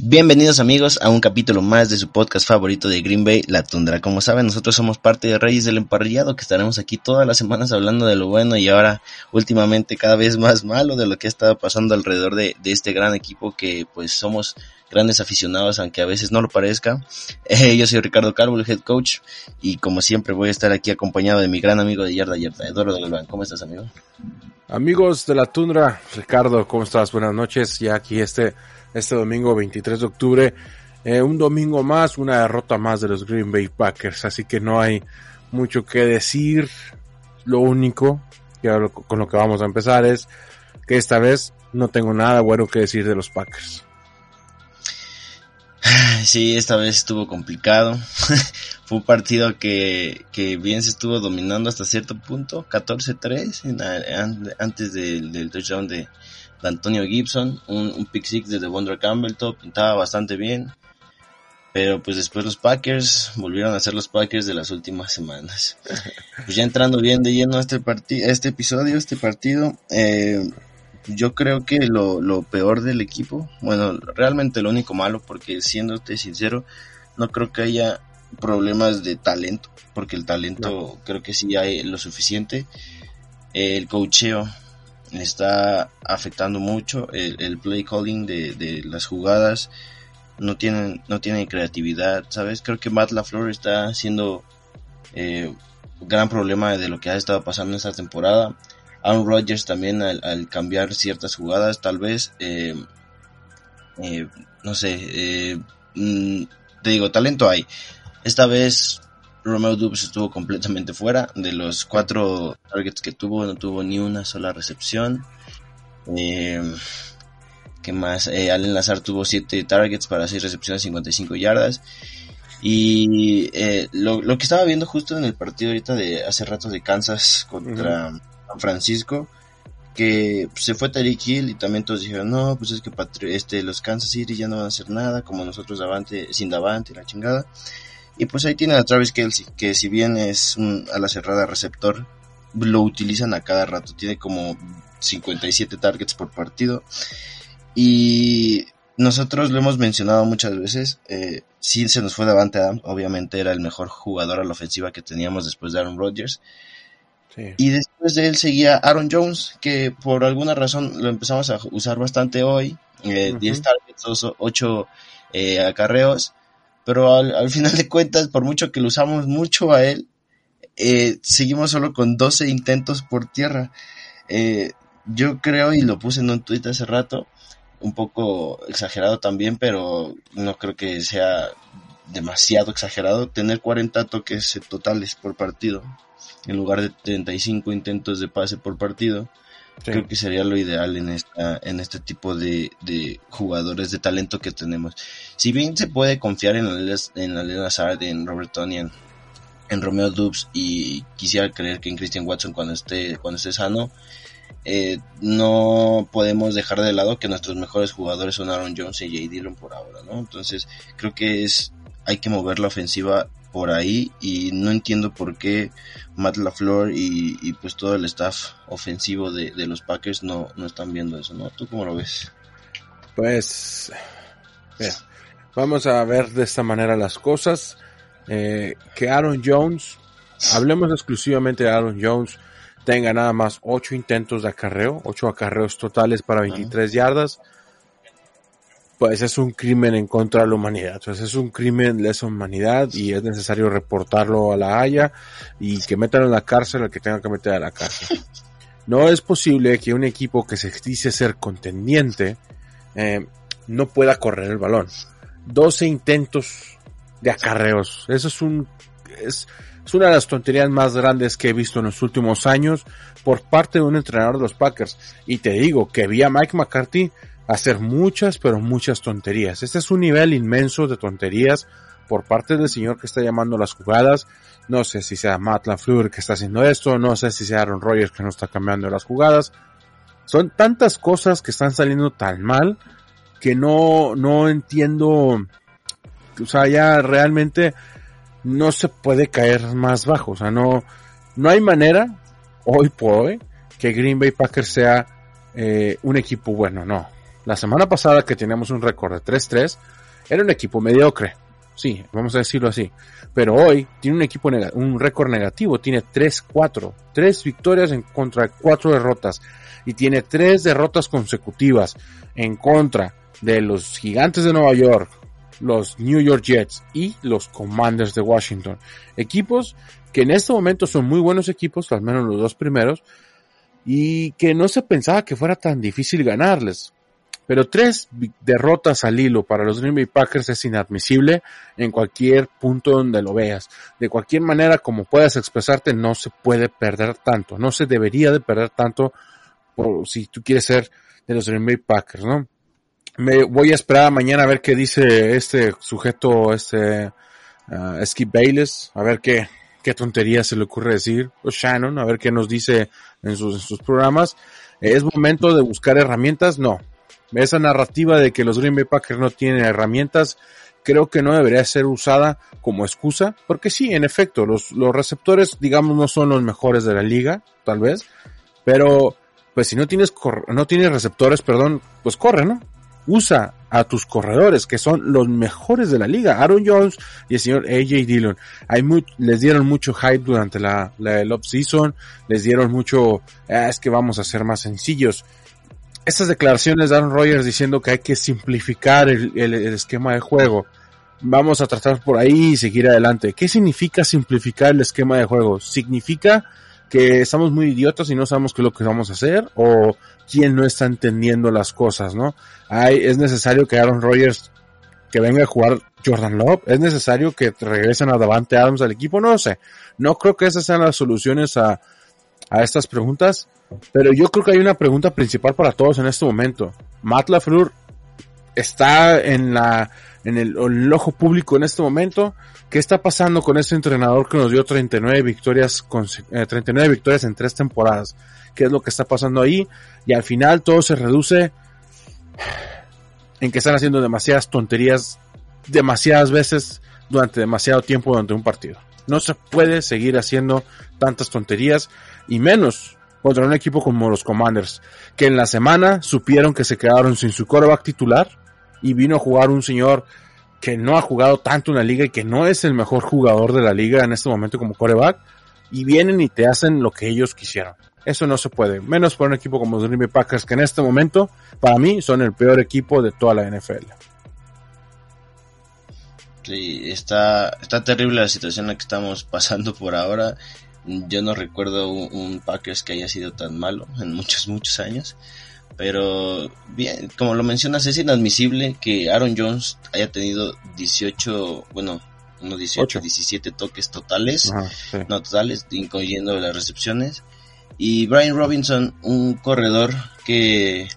Bienvenidos amigos a un capítulo más de su podcast favorito de Green Bay, La Tundra. Como saben, nosotros somos parte de Reyes del Emparrillado, que estaremos aquí todas las semanas hablando de lo bueno y ahora últimamente cada vez más malo de lo que ha estado pasando alrededor de, de este gran equipo que pues somos grandes aficionados, aunque a veces no lo parezca. Eh, yo soy Ricardo Calvo, el head coach, y como siempre voy a estar aquí acompañado de mi gran amigo de Yarda Yarda, Eduardo Galván. ¿Cómo estás, amigo? Amigos de la tundra, Ricardo, ¿cómo estás? Buenas noches. Ya aquí este, este domingo 23 de octubre, eh, un domingo más, una derrota más de los Green Bay Packers, así que no hay mucho que decir. Lo único que con lo que vamos a empezar es que esta vez no tengo nada bueno que decir de los Packers. Sí, esta vez estuvo complicado. Fue un partido que, que bien se estuvo dominando hasta cierto punto, 14-3 en a- an- antes del, del touchdown de, de Antonio Gibson, un, un pick six de Devondre Campbell, todo pintaba bastante bien. Pero pues después los Packers volvieron a ser los Packers de las últimas semanas. Pues ya entrando bien de lleno a este partido, este episodio, este partido, eh, yo creo que lo, lo peor del equipo, bueno, realmente lo único malo, porque siéndote sincero, no creo que haya problemas de talento, porque el talento creo que sí hay lo suficiente. El cocheo está afectando mucho, el, el play calling de, de las jugadas no tienen, no tienen creatividad, ¿sabes? Creo que Matt LaFleur está siendo eh, un gran problema de lo que ha estado pasando esta temporada. Aaron Rodgers también al, cambiar ciertas jugadas, tal vez, eh, eh, no sé, eh, mm, te digo, talento hay. Esta vez Romeo Dubs estuvo completamente fuera. De los cuatro targets que tuvo, no tuvo ni una sola recepción. Eh, ¿Qué más? Eh, Allen Lazar tuvo siete targets para seis recepciones, 55 yardas. Y eh, lo, lo que estaba viendo justo en el partido ahorita de hace rato de Kansas contra Francisco, que pues, se fue Tariq Hill y también todos dijeron, no, pues es que este, los Kansas City ya no van a hacer nada, como nosotros Davante, sin Davante, la chingada. Y pues ahí tienen a Travis Kelsey, que si bien es un a la cerrada receptor, lo utilizan a cada rato, tiene como 57 targets por partido. Y nosotros lo hemos mencionado muchas veces, eh, se nos fue Davante Adams, obviamente era el mejor jugador a la ofensiva que teníamos después de Aaron Rodgers. Sí. Y después de él seguía Aaron Jones, que por alguna razón lo empezamos a usar bastante hoy. Eh, Ujú. 10 targets, 8 eh, acarreos. Pero al, al final de cuentas, por mucho que lo usamos mucho a él, eh, seguimos solo con 12 intentos por tierra. Eh, yo creo, y lo puse en un tweet hace rato, un poco exagerado también, pero no creo que sea demasiado exagerado, tener 40 toques totales por partido en lugar de 35 intentos de pase por partido. Sí. Creo que sería lo ideal en esta en este tipo de, de jugadores de talento que tenemos. Si bien se puede confiar en Alex- en Lazard, en Robert Tonyan, en Romeo Dubs y quisiera creer que en Christian Watson cuando esté cuando esté sano, eh, no podemos dejar de lado que nuestros mejores jugadores son Aaron Jones y J. Dillon por ahora, ¿no? Entonces creo que es hay que mover la ofensiva por ahí y no entiendo por qué Matt LaFleur y, y pues todo el staff ofensivo de, de los Packers no, no están viendo eso, ¿no? ¿Tú cómo lo ves? Pues, vamos a ver de esta manera las cosas. Eh, que Aaron Jones, hablemos exclusivamente de Aaron Jones, tenga nada más 8 intentos de acarreo, 8 acarreos totales para 23 yardas. Pues es un crimen en contra de la humanidad. Entonces es un crimen de lesa humanidad y es necesario reportarlo a la Haya y que metan en la cárcel al que tenga que meter a la cárcel. No es posible que un equipo que se dice ser contendiente eh, no pueda correr el balón. 12 intentos de acarreos. Eso es un es, es una de las tonterías más grandes que he visto en los últimos años por parte de un entrenador de los Packers. Y te digo que vi a Mike McCarthy hacer muchas, pero muchas tonterías. Este es un nivel inmenso de tonterías por parte del señor que está llamando las jugadas. No sé si sea Matt LaFleur que está haciendo esto, no sé si sea Aaron Rodgers que no está cambiando las jugadas. Son tantas cosas que están saliendo tan mal que no, no entiendo. O sea, ya realmente no se puede caer más bajo. O sea, no, no hay manera, hoy por hoy, que Green Bay Packers sea eh, un equipo bueno. No. La semana pasada que teníamos un récord de 3-3, era un equipo mediocre. Sí, vamos a decirlo así. Pero hoy tiene un equipo, un récord negativo. Tiene 3-4. Tres victorias en contra de cuatro derrotas. Y tiene tres derrotas consecutivas en contra de los gigantes de Nueva York, los New York Jets y los Commanders de Washington. Equipos que en este momento son muy buenos equipos, al menos los dos primeros, y que no se pensaba que fuera tan difícil ganarles. Pero tres derrotas al hilo para los Green Bay Packers es inadmisible en cualquier punto donde lo veas. De cualquier manera, como puedas expresarte, no se puede perder tanto. No se debería de perder tanto por, si tú quieres ser de los Green Bay Packers, ¿no? Me voy a esperar mañana a ver qué dice este sujeto, este uh, Skip Bayless, a ver qué, qué tontería se le ocurre decir, o Shannon, a ver qué nos dice en sus, en sus programas. ¿Es momento de buscar herramientas? No. Esa narrativa de que los Green Bay Packers no tienen herramientas, creo que no debería ser usada como excusa, porque sí, en efecto, los, los receptores, digamos, no son los mejores de la liga, tal vez, pero pues si no tienes, no tienes receptores, perdón, pues corre, ¿no? usa a tus corredores, que son los mejores de la liga, Aaron Jones y el señor AJ Dillon. Hay les dieron mucho hype durante la, la season les dieron mucho, ah, es que vamos a ser más sencillos. Estas declaraciones de Aaron Rodgers diciendo que hay que simplificar el, el, el esquema de juego. Vamos a tratar por ahí y seguir adelante. ¿Qué significa simplificar el esquema de juego? Significa que estamos muy idiotas y no sabemos qué es lo que vamos a hacer o quién no está entendiendo las cosas, ¿no? Hay, es necesario que Aaron Rodgers que venga a jugar Jordan Love, es necesario que regresen a Davante Adams al equipo, no sé. No creo que esas sean las soluciones a, a estas preguntas, pero yo creo que hay una pregunta principal para todos en este momento. Matt está en la en el, en el, ojo público en este momento. ¿Qué está pasando con este entrenador que nos dio 39 victorias, con, eh, 39 victorias en tres temporadas? ¿Qué es lo que está pasando ahí? Y al final todo se reduce en que están haciendo demasiadas tonterías demasiadas veces durante demasiado tiempo durante un partido. No se puede seguir haciendo tantas tonterías y menos contra un equipo como los Commanders, que en la semana supieron que se quedaron sin su coreback titular y vino a jugar un señor que no ha jugado tanto en la liga y que no es el mejor jugador de la liga en este momento como coreback y vienen y te hacen lo que ellos quisieron. Eso no se puede, menos para un equipo como los Green Bay Packers que en este momento para mí son el peor equipo de toda la NFL. Sí, está, está terrible la situación en la que estamos pasando por ahora. Yo no recuerdo un, un Packers que haya sido tan malo en muchos, muchos años. Pero bien, como lo mencionas, es inadmisible que Aaron Jones haya tenido 18, bueno, no 18, Ocho. 17 toques totales, Ajá, sí. no totales, incluyendo las recepciones. Y Brian Robinson, un corredor que,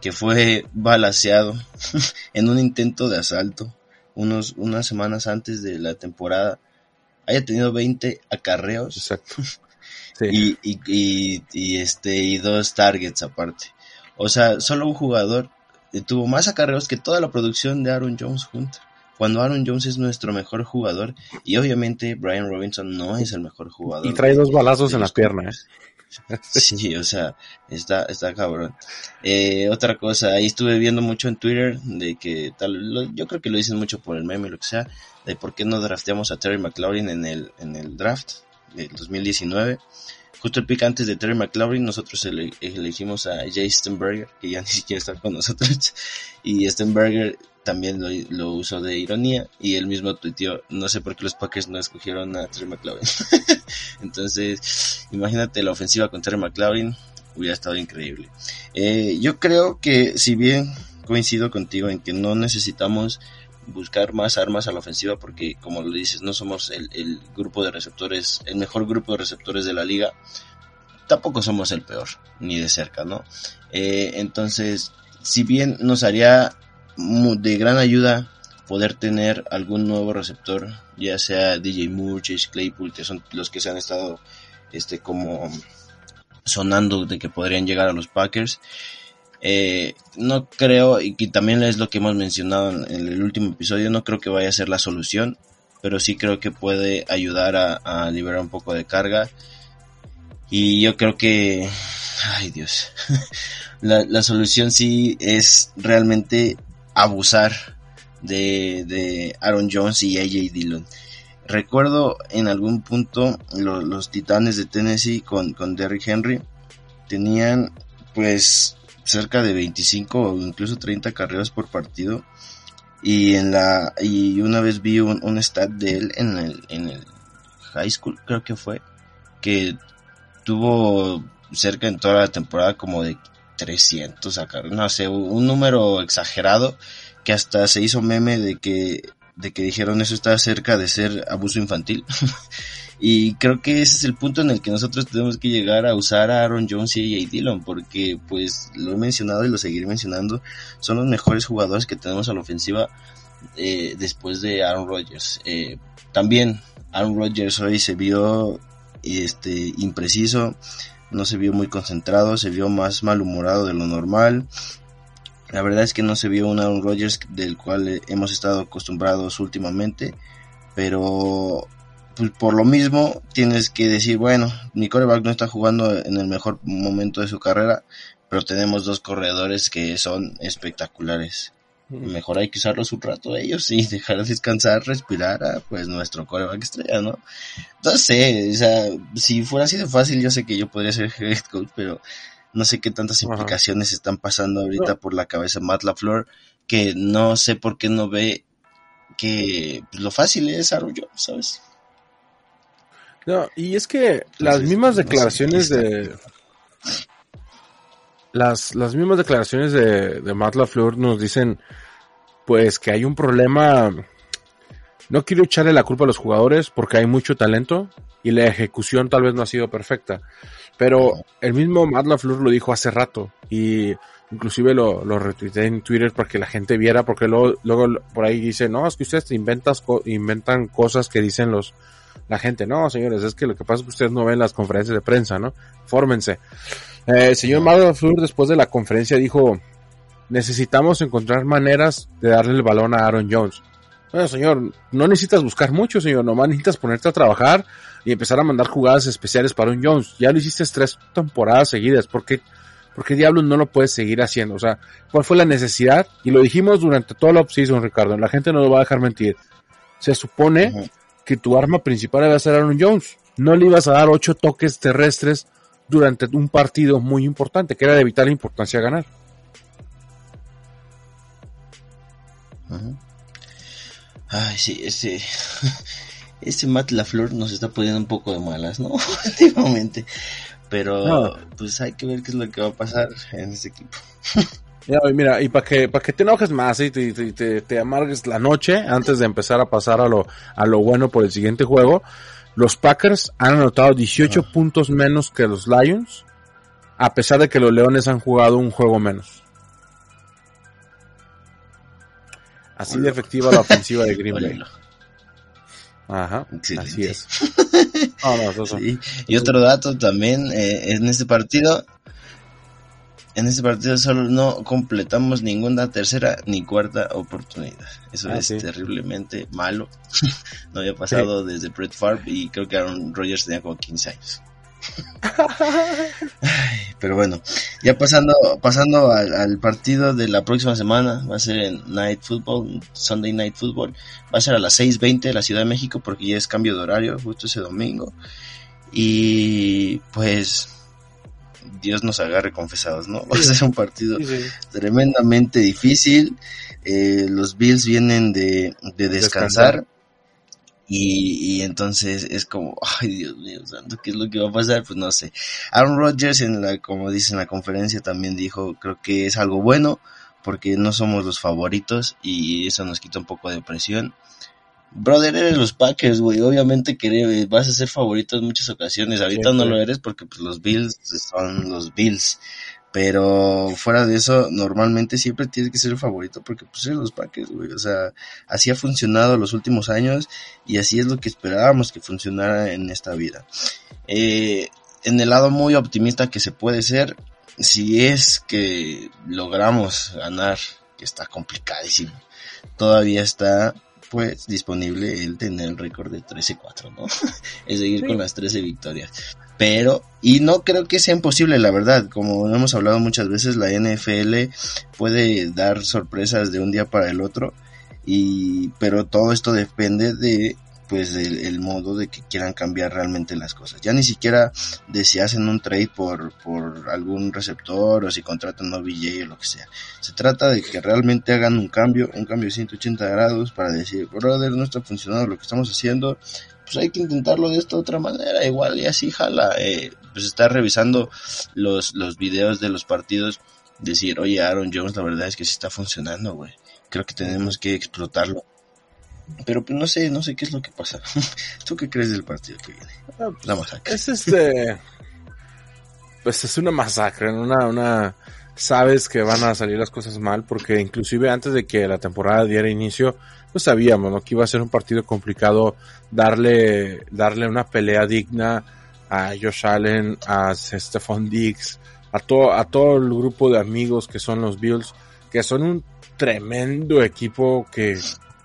que fue balaseado en un intento de asalto unos, unas semanas antes de la temporada, haya tenido 20 acarreos Exacto. Sí. y, y, y, y, este, y dos targets aparte. O sea, solo un jugador eh, tuvo más acarreos que toda la producción de Aaron Jones junta. Cuando Aaron Jones es nuestro mejor jugador y obviamente Brian Robinson no es el mejor jugador. Y trae dos balazos en la los pierna, ¿eh? Sí, o sea, está, está cabrón. Eh, otra cosa, ahí estuve viendo mucho en Twitter de que tal, yo creo que lo dicen mucho por el meme, lo que sea, de por qué no drafteamos a Terry McLaurin en el, en el draft del 2019. Justo el pick antes de Terry McLaurin, nosotros ele- elegimos a Jay Stenberger, que ya ni siquiera está con nosotros, y Stenberger también lo, lo usó de ironía, y él mismo tuiteó, no sé por qué los Packers no escogieron a Terry McLaurin. Entonces, imagínate la ofensiva con Terry McLaurin, hubiera estado increíble. Eh, yo creo que si bien coincido contigo en que no necesitamos buscar más armas a la ofensiva porque como lo dices no somos el, grupo de receptores el mejor grupo de receptores de la liga tampoco somos el peor ni de cerca no Eh, entonces si bien nos haría de gran ayuda poder tener algún nuevo receptor, ya sea DJ Moore, Chase Claypool, que son los que se han estado este como sonando de que podrían llegar a los Packers. Eh, no creo, y que también es lo que hemos mencionado en, el último episodio, no creo que vaya a ser la solución, pero sí creo que puede ayudar a, a liberar un poco de carga. Y yo creo que, ay Dios, la, la solución sí es realmente abusar de, de Aaron Jones y AJ Dillon. Recuerdo en algún punto lo- los titanes de Tennessee con, con Derrick Henry tenían pues cerca de 25 o incluso 30 carreras por partido y en la y una vez vi un, un stat de él en el en el high school creo que fue que tuvo cerca en toda la temporada como de 300 sacar no sé un número exagerado que hasta se hizo meme de que de que dijeron eso está cerca de ser abuso infantil. Y creo que ese es el punto en el que nosotros tenemos que llegar a usar a Aaron Jones y a Dillon porque pues lo he mencionado y lo seguiré mencionando son los mejores jugadores que tenemos a la ofensiva eh, después de Aaron Rodgers. Eh, también Aaron Rodgers hoy se vio este impreciso no se vio muy concentrado se vio más malhumorado de lo normal la verdad es que no se vio un Aaron Rodgers del cual eh, hemos estado acostumbrados últimamente, pero pues, por lo mismo tienes que decir, bueno, mi coreback no está jugando en el mejor momento de su carrera, pero tenemos dos corredores que son espectaculares. Mejor hay que usarlos un rato ellos y dejar descansar, respirar a pues nuestro coreback estrella, ¿no? No sé, o sea, si fuera así de fácil, yo sé que yo podría ser head coach, pero no sé qué tantas Ajá. implicaciones están pasando ahorita por la cabeza de Matt LaFleur, que no sé por qué no ve que pues, lo fácil es Jones, ¿sabes? No, y es que las mismas no sé, declaraciones de las, las mismas declaraciones de, de Matt LaFleur nos dicen pues que hay un problema. No quiero echarle la culpa a los jugadores porque hay mucho talento y la ejecución tal vez no ha sido perfecta. Pero el mismo Matt LaFleur lo dijo hace rato y inclusive lo, lo retuiteé en Twitter para que la gente viera porque luego, luego por ahí dice no es que ustedes te inventas, inventan cosas que dicen los la gente, no, señores, es que lo que pasa es que ustedes no ven las conferencias de prensa, ¿no? Fórmense. Eh, el señor Mario después de la conferencia dijo, necesitamos encontrar maneras de darle el balón a Aaron Jones. Bueno, señor, no necesitas buscar mucho, señor, nomás necesitas ponerte a trabajar y empezar a mandar jugadas especiales para Aaron Jones. Ya lo hiciste tres temporadas seguidas, ¿por qué, diablos no lo puedes seguir haciendo? O sea, ¿cuál fue la necesidad? Y lo dijimos durante toda la offseason, Ricardo, la gente no lo va a dejar mentir. Se supone. Que tu arma principal iba a ser Aaron Jones. No le ibas a dar ocho toques terrestres durante un partido muy importante, que era de vital importancia ganar. Ay, sí, ese, ese Matt LaFleur nos está poniendo un poco de malas, ¿no? Últimamente. Pero, No. pues hay que ver qué es lo que va a pasar en este equipo. Ya, mira, y para que, para que te enojes más y te, te- te- te amargues la noche antes de empezar a pasar a lo, a lo bueno por el siguiente juego, los Packers han anotado 18 puntos menos que los Lions, a pesar de que los Leones han jugado un juego menos. Así de efectiva la ofensiva de Green Bay. Ajá, Excelente. así es. No, Sí. Y otro dato también, eh, en este partido, en este partido solo no completamos ninguna tercera ni cuarta oportunidad. Eso Ah, es sí. terriblemente malo. no había pasado desde Brett Favre y creo que Aaron Rodgers tenía como 15 años. Ay, Pero bueno, ya pasando pasando al, al partido de la próxima semana, va a ser en Night Football, Sunday Night Football, va a ser a las 6.20 de la Ciudad de México porque ya es cambio de horario justo ese domingo. Y pues Dios nos agarre confesados, ¿no? Va a ser un partido Sí, sí. tremendamente difícil. Eh, los Bills vienen de, de descansar. Descansar. Y, y entonces es como, ay Dios mío, santo, ¿qué es lo que va a pasar? Pues no sé. Aaron Rodgers, en la, como dice en la conferencia, también dijo, creo que es algo bueno, porque no somos los favoritos y eso nos quita un poco de presión. Brother, eres los Packers, güey. Obviamente que vas a ser favorito en muchas ocasiones. Ahorita no lo eres porque pues, los Bills son los Bills. Pero fuera de eso, normalmente siempre tiene que ser el favorito porque pues son los Packers, güey. O sea, así ha funcionado los últimos años y así es lo que esperábamos que funcionara en esta vida. Eh, en el lado muy optimista que se puede ser, si es que logramos ganar, que está complicadísimo, todavía está pues disponible el tener el récord de 13-4, ¿no? es seguir con las 13 victorias. Pero, y no creo que sea imposible, la verdad, como hemos hablado muchas veces, la NFL puede dar sorpresas de un día para el otro, y, pero todo esto depende de pues del el modo de que quieran cambiar realmente las cosas. Ya ni siquiera de si hacen un trade por, por algún receptor o si contratan a OBJ o lo que sea. Se trata de que realmente hagan un cambio, un cambio de 180 grados para decir, brother, no está funcionando lo que estamos haciendo, pues hay que intentarlo de esta otra manera, igual y así jala, eh, pues estar revisando los, los videos de los partidos, decir, oye Aaron Jones, la verdad es que sí está funcionando, güey. Creo que tenemos que explotarlo pero pues, no sé, no sé qué es lo que pasa. ¿Tú qué crees del partido que viene? Ah, pues, la masacre. Es este. Pues es una masacre, una, una. Sabes que van a salir las cosas mal, porque inclusive antes de que la temporada diera inicio, pues sabíamos, ¿no? Que iba a ser un partido complicado darle, darle una pelea digna a Josh Allen, a Stephon Diggs, a todo, a todo el grupo de amigos que son los Bills, que son un tremendo equipo que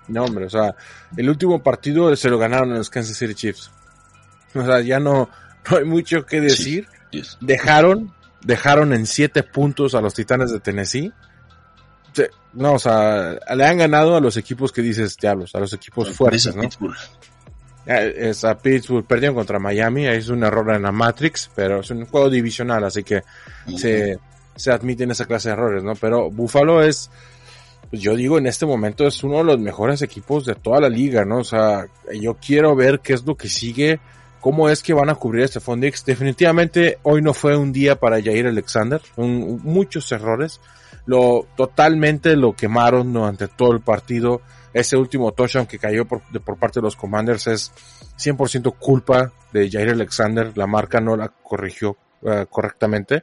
no, hombre, o sea, el último partido se lo ganaron los Kansas City Chiefs. O sea, ya no, no hay mucho que decir. Dejaron, dejaron en siete puntos a los Titanes de Tennessee. No, o sea, le han ganado a los equipos que dices, diablos, a los equipos fuertes, ¿no? Pittsburgh. Es a Pittsburgh, perdieron contra Miami, es un error en la Matrix, pero es un juego divisional, así que se, se admiten esa clase de errores, ¿no? Pero Buffalo es, pues yo digo, en este momento es uno de los mejores equipos de toda la liga, ¿no? O sea, yo quiero ver qué es lo que sigue, cómo es que van a cubrir este Fondix. Definitivamente hoy no fue un día para Jair Alexander, muchos errores. Lo, totalmente lo quemaron durante todo el partido. Ese último touchdown que cayó por, parte de los Commanders es 100% culpa de Jair Alexander. La marca no la corrigió uh, correctamente.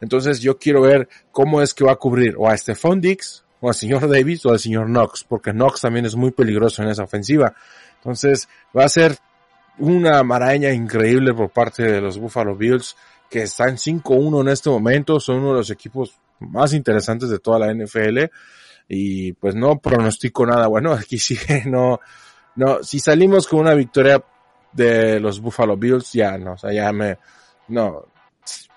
Entonces yo quiero ver cómo es que va a cubrir o a Stephon Dix o al señor Davis o al señor Knox, porque Knox también es muy peligroso en esa ofensiva. Entonces va a ser una maraña increíble por parte de los Buffalo Bills, que están 5-1 en este momento, son uno de los equipos más interesantes de toda la NFL y pues no pronostico nada bueno, aquí sí no, no, si salimos con una victoria de los Buffalo Bills, ya no, o sea, ya me, no,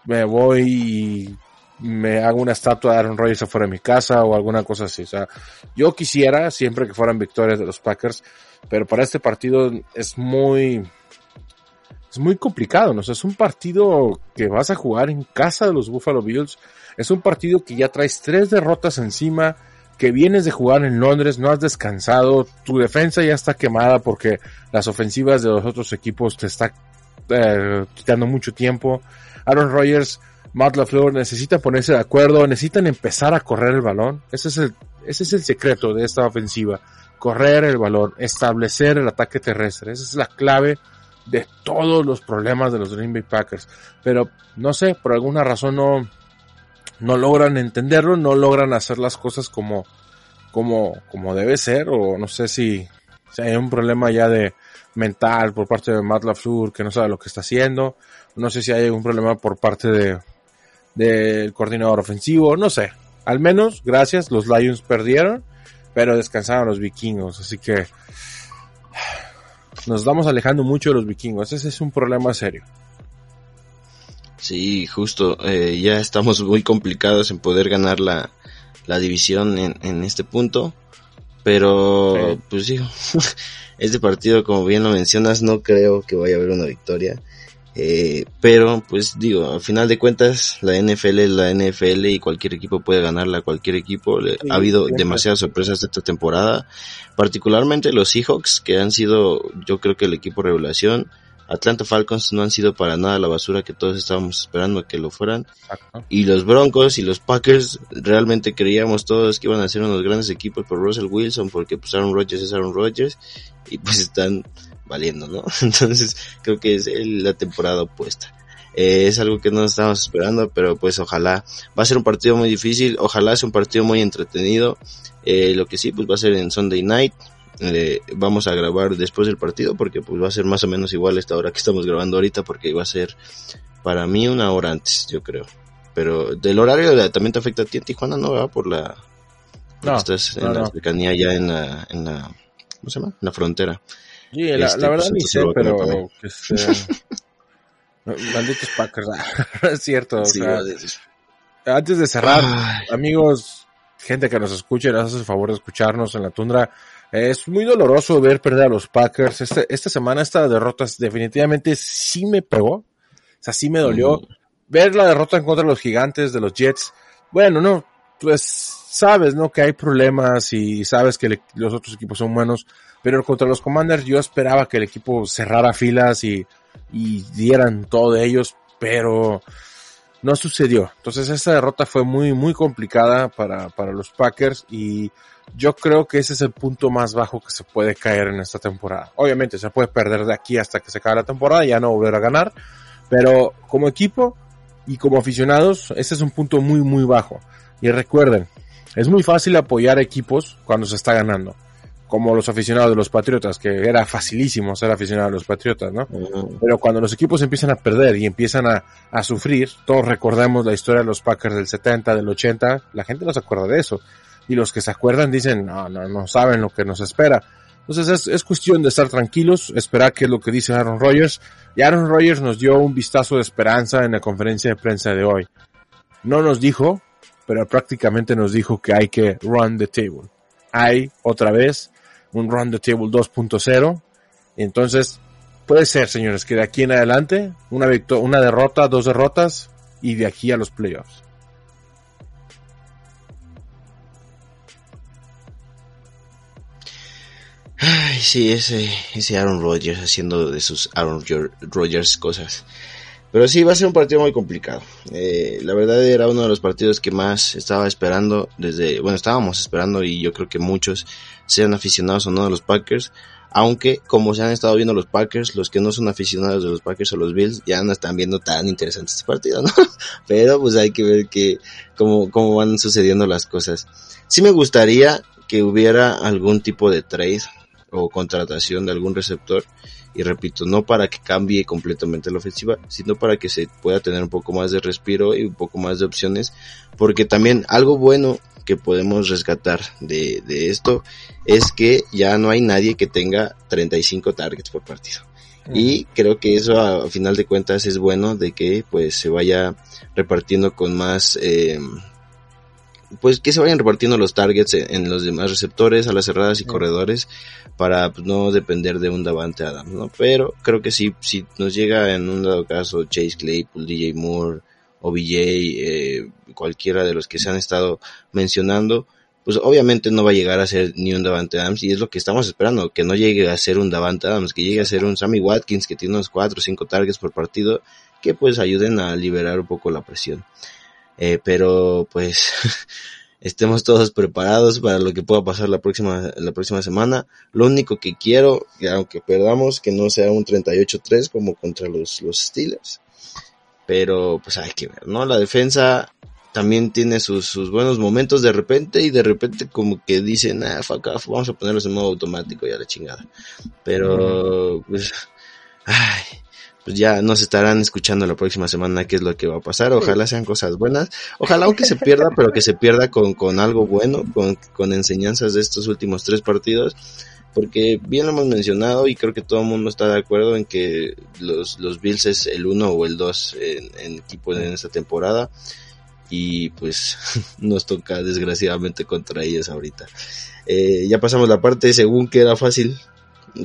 me voy me hago una estatua de Aaron Rodgers afuera de mi casa o alguna cosa así. O sea, yo quisiera siempre que fueran victorias de los Packers, pero para este partido es muy, es muy complicado, ¿no? O sea, es un partido que vas a jugar en casa de los Buffalo Bills. Es un partido que ya traes tres derrotas encima, que vienes de jugar en Londres, no has descansado, tu defensa ya está quemada porque las ofensivas de los otros equipos te está eh, quitando mucho tiempo. Aaron Rodgers Matt LaFleur necesita ponerse de acuerdo, necesitan empezar a correr el balón. Ese es el, ese es el secreto de esta ofensiva. Correr el balón, establecer el ataque terrestre. Esa es la clave de todos los problemas de los Green Bay Packers. Pero no sé, por alguna razón no, no logran entenderlo, no logran hacer las cosas como, como, como debe ser, o no sé si, si hay un problema ya de mental por parte de Matt LaFleur que no sabe lo que está haciendo. No sé si hay algún problema por parte de, del coordinador ofensivo, no sé. Al menos, gracias, los Lions perdieron, pero descansaron los vikingos, así que nos estamos alejando mucho de los vikingos, ese es un problema serio. Sí, justo, eh, ya estamos muy complicados en poder ganar la, la división en, en este punto, pero pues sí, este partido como bien lo mencionas no creo que vaya a haber una victoria. Eh, pero, pues digo, al final de cuentas, la NFL es la NFL y cualquier equipo puede ganarla a cualquier equipo. ha habido demasiadas sorpresas esta temporada, particularmente los Seahawks, que han sido, yo creo que el equipo revelación. Atlanta Falcons no han sido para nada la basura que todos estábamos esperando que lo fueran. Y los Broncos y los Packers realmente creíamos todos que iban a ser unos grandes equipos por Russell Wilson, porque pues Aaron Rodgers es Aaron Rodgers y pues están valiendo, ¿no? Entonces creo que es la temporada opuesta. Eh, es algo que no estábamos esperando, pero pues ojalá. Va a ser un partido muy difícil, ojalá sea un partido muy entretenido. Eh, lo que sí, pues va a ser en Sunday Night. Eh, vamos a grabar después del partido porque pues va a ser más o menos igual esta hora que estamos grabando ahorita porque va a ser para mí una hora antes, yo creo. Pero del horario también te afecta a ti en Tijuana, ¿no? ¿verdad? Por la... No, estás en no, la no. cercanía ya en la, en la... ¿Cómo se llama? En la frontera. Sí, la, Este, la verdad pues, ni sé, pero también. que sea- malditos Packers, es cierto. o sea, antes de cerrar, Ay. amigos, gente que nos escuche, nos hace el favor de escucharnos en la tundra. Es muy doloroso ver perder a los Packers. Este- esta semana, esta derrota definitivamente sí me pegó. O sea, sí me dolió. Ver la derrota en contra de los gigantes, de los Jets. Bueno, no, pues sabes, ¿no? Que hay problemas y sabes que los otros equipos son buenos. Pero contra los Commanders yo esperaba que el equipo cerrara filas y, y dieran todo de ellos, pero no sucedió. Entonces esta derrota fue muy, muy complicada para, para los Packers y yo creo que ese es el punto más bajo que se puede caer en esta temporada. Obviamente se puede perder de aquí hasta que se acabe la temporada, ya no volver a ganar, pero como equipo y como aficionados, ese es un punto muy, muy bajo. Y recuerden, es muy fácil apoyar equipos cuando se está ganando. Como los aficionados de los Patriotas, que era facilísimo ser aficionado de los Patriotas, ¿no? Pero cuando los equipos empiezan a perder y empiezan a, a sufrir, todos recordamos la historia de los Packers del 70, del 80, la gente no se acuerda de eso. Y los que se acuerdan dicen, no, no, no saben lo que nos espera. Entonces es, es cuestión de estar tranquilos, esperar que es lo que dice Aaron Rodgers. Y Aaron Rodgers nos dio un vistazo de esperanza en la conferencia de prensa de hoy. No nos dijo, pero prácticamente nos dijo que hay que run the table. Hay otra vez un the table 2.0. Entonces, puede ser, señores, que de aquí en adelante, una, una derrota, dos derrotas, y de aquí a los playoffs. Ay, sí, ese, ese Aaron Rodgers haciendo de sus Aaron Rodgers cosas. Pero sí, va a ser un partido muy complicado. Eh, la verdad era uno de los partidos que más estaba esperando desde, bueno, estábamos esperando y yo creo que muchos sean aficionados o no de los Packers. Aunque, como se han estado viendo los Packers, los que no son aficionados de los Packers o los Bills, ya no están viendo tan interesante este partido, ¿no? Pero pues hay que ver que, cómo, cómo van sucediendo las cosas. Sí me gustaría que hubiera algún tipo de trade o contratación de algún receptor. Y repito, no para que cambie completamente la ofensiva, sino para que se pueda tener un poco más de respiro y un poco más de opciones. Porque también algo bueno que podemos rescatar de, de esto es que ya no hay nadie que tenga 35 targets por partido. Y creo que eso a, a final de cuentas es bueno de que pues se vaya repartiendo con más eh, pues que se vayan repartiendo los targets en, los demás receptores, a las cerradas y corredores, para pues, no depender de un Davante Adams, ¿no? Pero creo que si, si nos llega en un dado caso Chase Claypool, DJ Moore, OBJ, eh, cualquiera de los que se han estado mencionando, pues obviamente no va a llegar a ser ni un Davante Adams y es lo que estamos esperando, que no llegue a ser un Davante Adams, que llegue a ser un Sammy Watkins que tiene unos 4 o 5 targets por partido, que pues ayuden a liberar un poco la presión. Eh, pero pues estemos todos preparados para lo que pueda pasar la próxima, la próxima semana. Lo único que quiero, que aunque perdamos, que no sea un 38-3 como contra los, los Steelers. Pero pues hay que ver, ¿no? La defensa también tiene sus, sus buenos momentos de repente y de repente como que dicen, ah, fuck off, vamos a ponerlos en modo automático y a la chingada. Pero pues, ay, pues ya nos estarán escuchando la próxima semana qué es lo que va a pasar. Ojalá sean cosas buenas. Ojalá aunque se pierda, pero que se pierda con, con algo bueno, con, con enseñanzas de estos últimos tres partidos. Porque bien lo hemos mencionado y creo que todo el mundo está de acuerdo en que los, los Bills es el uno o el dos en, en equipo en esta temporada. Y pues nos toca desgraciadamente contra ellos ahorita. Eh, ya pasamos la parte según que era fácil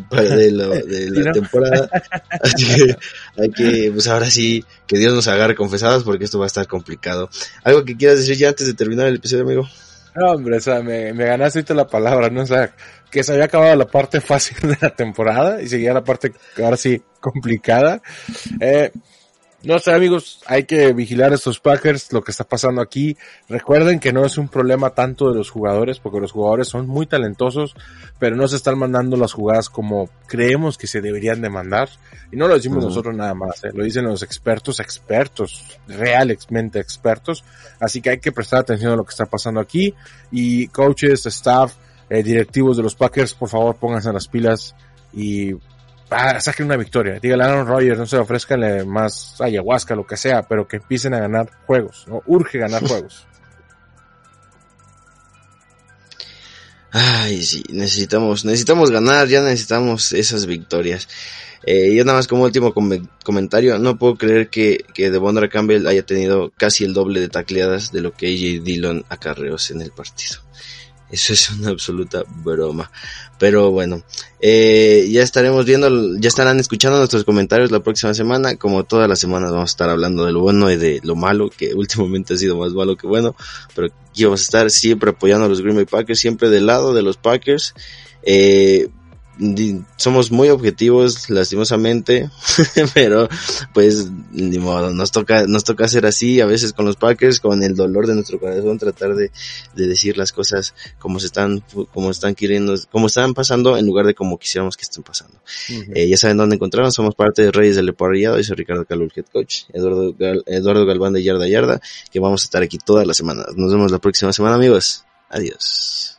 para de, lo, de la ¿Sí, no? temporada. Así que hay que, pues ahora sí, que Dios nos agarre confesados porque esto va a estar complicado. ¿Algo que quieras decir ya antes de terminar el episodio, amigo? No, hombre, o sea, me, me ganaste ahorita la palabra, ¿no? O sea, que se había acabado la parte fácil de la temporada y seguía la parte, ahora sí, complicada. Eh, No sé, amigos, hay que vigilar a estos Packers, lo que está pasando aquí. Recuerden que no es un problema tanto de los jugadores, porque los jugadores son muy talentosos, pero no se están mandando las jugadas como creemos que se deberían de mandar. Y no lo decimos nosotros nada más, ¿eh? lo dicen los expertos, expertos, realmente expertos. Así que hay que prestar atención a lo que está pasando aquí. Y coaches, staff, eh, directivos de los Packers, por favor, pónganse las pilas y ah, saquen una victoria. Díganle a Aaron Rodgers, no se ofrezcanle más ayahuasca, lo que sea, pero que empiecen a ganar juegos. ¿no? Urge ganar juegos. Ay, sí, necesitamos, necesitamos ganar, ya necesitamos esas victorias. Eh, yo nada más como último com comentario, no puedo creer que, que Devondra Campbell haya tenido casi el doble de tacleadas de lo que AJ Dillon acarreos en el partido. Eso es una absoluta broma. Pero bueno, eh, ya estaremos viendo, ya estarán escuchando nuestros comentarios la próxima semana. Como todas las semanas vamos a estar hablando de lo bueno y de lo malo, que últimamente ha sido más malo que bueno. Pero aquí vamos a estar siempre apoyando a los Green Bay Packers, siempre del lado de los Packers. Eh, somos muy objetivos lastimosamente pero pues ni modo nos toca nos toca hacer así a veces con los Packers con el dolor de nuestro corazón tratar de, de decir las cosas como se están como están queriendo como están pasando en lugar de como quisiéramos que estén pasando. Uh -huh. eh, ya saben dónde encontrarnos somos parte de Reyes del Eparrillado y soy Ricardo Calul head coach Eduardo Gal, Eduardo Galván de Yarda Yarda que vamos a estar aquí toda la semana. Nos vemos la próxima semana amigos. Adiós